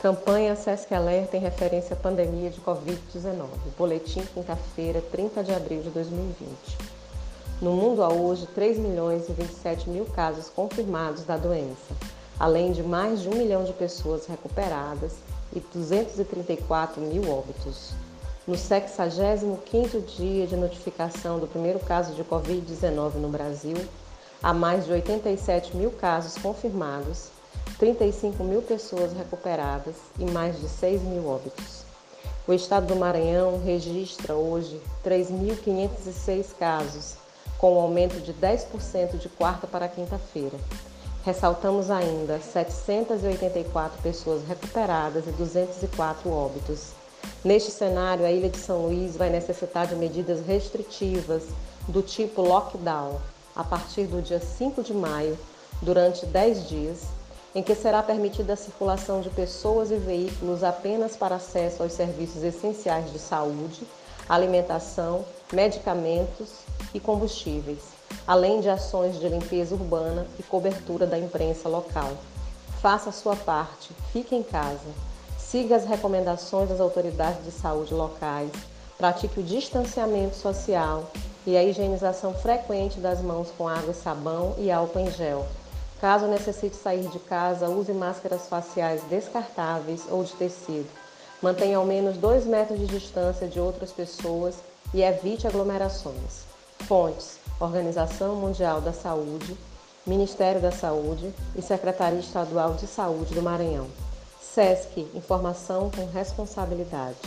Campanha SESC Alerta em referência à pandemia de Covid-19. Boletim, quinta-feira, 30 de abril de 2020. No mundo há hoje 3 milhões e 27 mil casos confirmados da doença, além de mais de 1 milhão de pessoas recuperadas e 234 mil óbitos. No 65º dia de notificação do primeiro caso de Covid-19 no Brasil, há mais de 87 mil casos confirmados 35 mil pessoas recuperadas e mais de 6 mil óbitos. O estado do Maranhão registra hoje 3.506 casos, com um aumento de 10% de quarta para quinta-feira. Ressaltamos ainda 784 pessoas recuperadas e 204 óbitos. Neste cenário, a ilha de São Luís vai necessitar de medidas restritivas do tipo lockdown a partir do dia 5 de maio, durante 10 dias, em que será permitida a circulação de pessoas e veículos apenas para acesso aos serviços essenciais de saúde, alimentação, medicamentos e combustíveis, além de ações de limpeza urbana e cobertura da imprensa local. Faça a sua parte, fique em casa, siga as recomendações das autoridades de saúde locais, pratique o distanciamento social e a higienização frequente das mãos com água e sabão e álcool em gel Caso necessite sair de casa, use máscaras faciais descartáveis ou de tecido. Mantenha ao menos 2 metros de distância de outras pessoas e evite aglomerações. Fontes: Organização Mundial da Saúde, Ministério da Saúde e Secretaria Estadual de Saúde do Maranhão. SESC Informação com Responsabilidade.